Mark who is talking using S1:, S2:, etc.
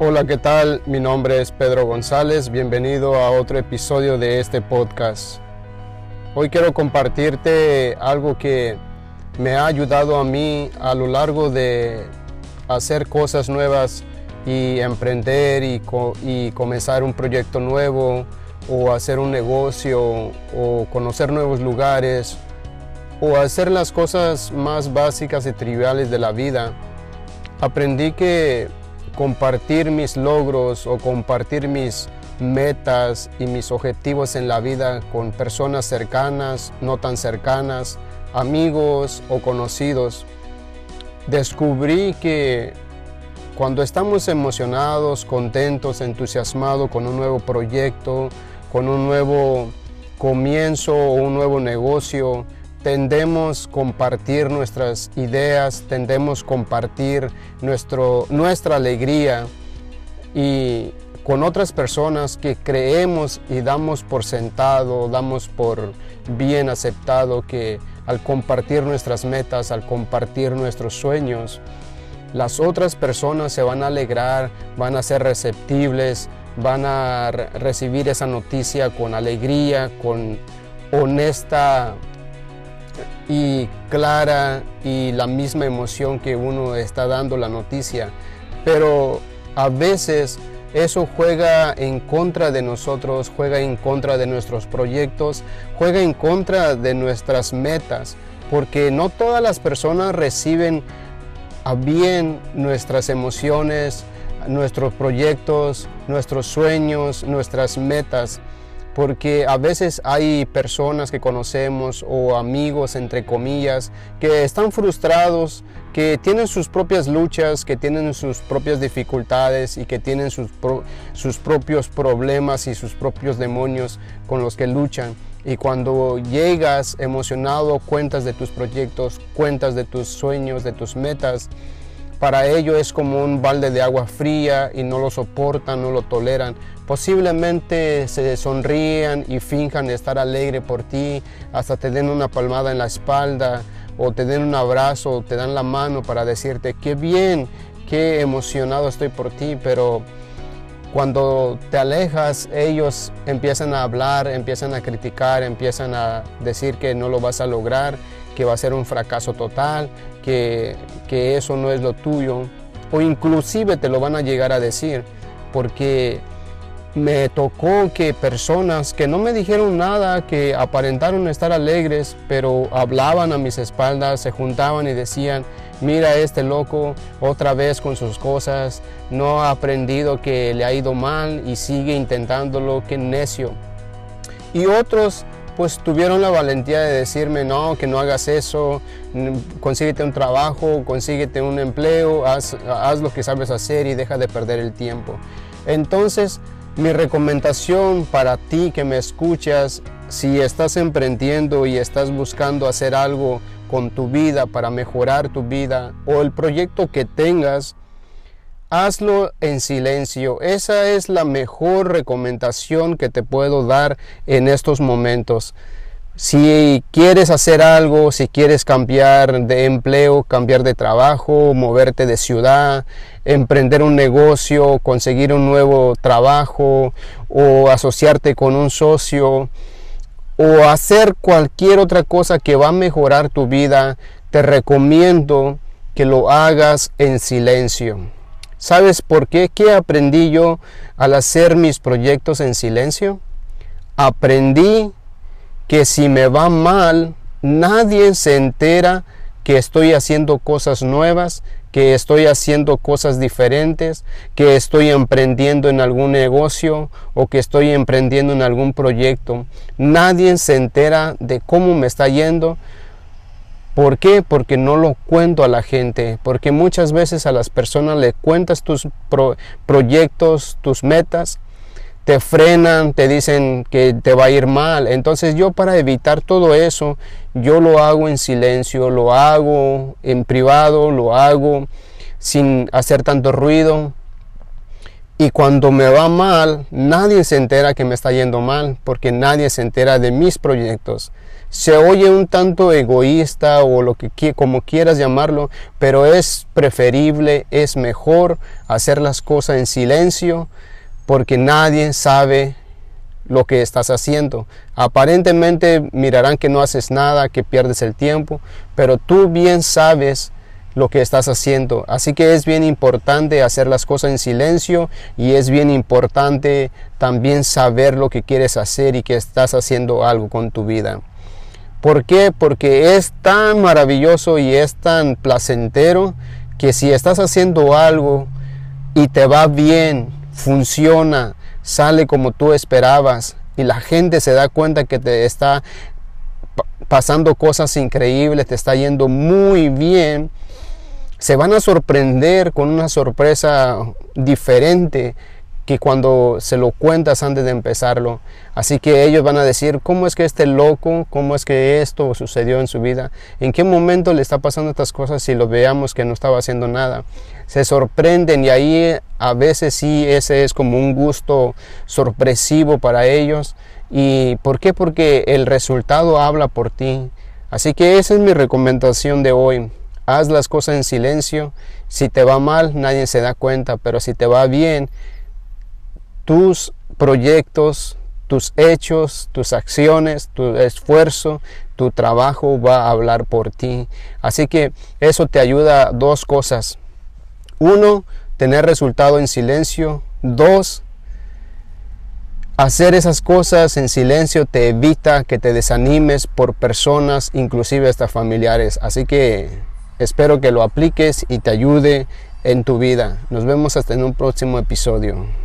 S1: Hola, ¿qué tal? Mi nombre es Pedro González. Bienvenido a otro episodio de este podcast. Hoy quiero compartirte algo que me ha ayudado a mí a lo largo de hacer cosas nuevas y emprender y, y comenzar un proyecto nuevo o hacer un negocio o conocer nuevos lugares o hacer las cosas más básicas y triviales de la vida. Aprendí que compartir mis logros o compartir mis metas y mis objetivos en la vida con personas cercanas, no tan cercanas, amigos o conocidos, descubrí que cuando estamos emocionados, contentos, entusiasmados con un nuevo proyecto, con un nuevo comienzo o un nuevo negocio, tendemos compartir nuestras ideas, tendemos compartir nuestro, nuestra alegría y con otras personas que creemos y damos por sentado, damos por bien aceptado que al compartir nuestras metas, al compartir nuestros sueños, las otras personas se van a alegrar, van a ser receptibles, van a recibir esa noticia con alegría, con honesta y clara y la misma emoción que uno está dando la noticia. Pero a veces eso juega en contra de nosotros, juega en contra de nuestros proyectos, juega en contra de nuestras metas, porque no todas las personas reciben a bien nuestras emociones, nuestros proyectos, nuestros sueños, nuestras metas porque a veces hay personas que conocemos o amigos, entre comillas, que están frustrados, que tienen sus propias luchas, que tienen sus propias dificultades y que tienen sus, sus propios problemas y sus propios demonios con los que luchan. Y cuando llegas emocionado, cuentas de tus proyectos, cuentas de tus sueños, de tus metas, para ellos es como un balde de agua fría y no lo soportan, no lo toleran. Posiblemente se sonrían y finjan estar alegre por ti, hasta te den una palmada en la espalda o te den un abrazo o te dan la mano para decirte qué bien, qué emocionado estoy por ti, pero cuando te alejas ellos empiezan a hablar, empiezan a criticar, empiezan a decir que no lo vas a lograr, que va a ser un fracaso total, que, que eso no es lo tuyo, o inclusive te lo van a llegar a decir, porque me tocó que personas que no me dijeron nada, que aparentaron estar alegres, pero hablaban a mis espaldas, se juntaban y decían, mira este loco otra vez con sus cosas, no ha aprendido que le ha ido mal y sigue intentándolo, qué necio. Y otros pues tuvieron la valentía de decirme, no, que no hagas eso, consíguete un trabajo, consíguete un empleo, haz, lo que sabes hacer y deja de perder el tiempo. Entonces, mi recomendación para ti que me escuchas, si estás emprendiendo y estás buscando hacer algo con tu vida para mejorar tu vida o el proyecto que tengas, hazlo en silencio. Esa es la mejor recomendación que te puedo dar en estos momentos. Si quieres hacer algo, si quieres cambiar de empleo, cambiar de trabajo, moverte de ciudad, emprender un negocio, conseguir un nuevo trabajo o asociarte con un socio o hacer cualquier otra cosa que va a mejorar tu vida, te recomiendo que lo hagas en silencio. ¿Sabes por qué? ¿Qué aprendí yo al hacer mis proyectos en silencio? Aprendí que si me va mal, nadie se entera que estoy haciendo cosas nuevas, que estoy haciendo cosas diferentes, que estoy emprendiendo en algún negocio o que estoy emprendiendo en algún proyecto. Nadie se entera de cómo me está yendo. ¿Por qué? Porque no lo cuento a la gente, porque muchas veces a las personas le cuentas tus proyectos, tus metas te frenan, te dicen que te va a ir mal. Entonces yo para evitar todo eso, yo lo hago en silencio, lo hago en privado, lo hago sin hacer tanto ruido. Y cuando me va mal, nadie se entera que me está yendo mal, porque nadie se entera de mis proyectos. Se oye un tanto egoísta o lo que como quieras llamarlo, pero es preferible, es mejor hacer las cosas en silencio porque nadie sabe lo que estás haciendo. Aparentemente mirarán que no haces nada, que pierdes el tiempo, pero tú bien sabes lo que estás haciendo. Así que es bien importante hacer las cosas en silencio y es bien importante también saber lo que quieres hacer y que estás haciendo algo con tu vida. ¿Por qué? Porque es tan maravilloso y es tan placentero que si estás haciendo algo y te va bien, funciona, sale como tú esperabas y la gente se da cuenta que te está pasando cosas increíbles, te está yendo muy bien, se van a sorprender con una sorpresa diferente que cuando se lo cuentas antes de empezarlo. Así que ellos van a decir, ¿cómo es que este loco, cómo es que esto sucedió en su vida? ¿En qué momento le está pasando estas cosas si lo veamos que no estaba haciendo nada? Se sorprenden y ahí a veces sí ese es como un gusto sorpresivo para ellos. ¿Y por qué? Porque el resultado habla por ti. Así que esa es mi recomendación de hoy. Haz las cosas en silencio. Si te va mal, nadie se da cuenta, pero si te va bien, tus proyectos, tus hechos, tus acciones, tu esfuerzo, tu trabajo va a hablar por ti. Así que eso te ayuda a dos cosas. Uno, tener resultado en silencio. Dos, hacer esas cosas en silencio te evita que te desanimes por personas, inclusive hasta familiares. Así que espero que lo apliques y te ayude en tu vida. Nos vemos hasta en un próximo episodio.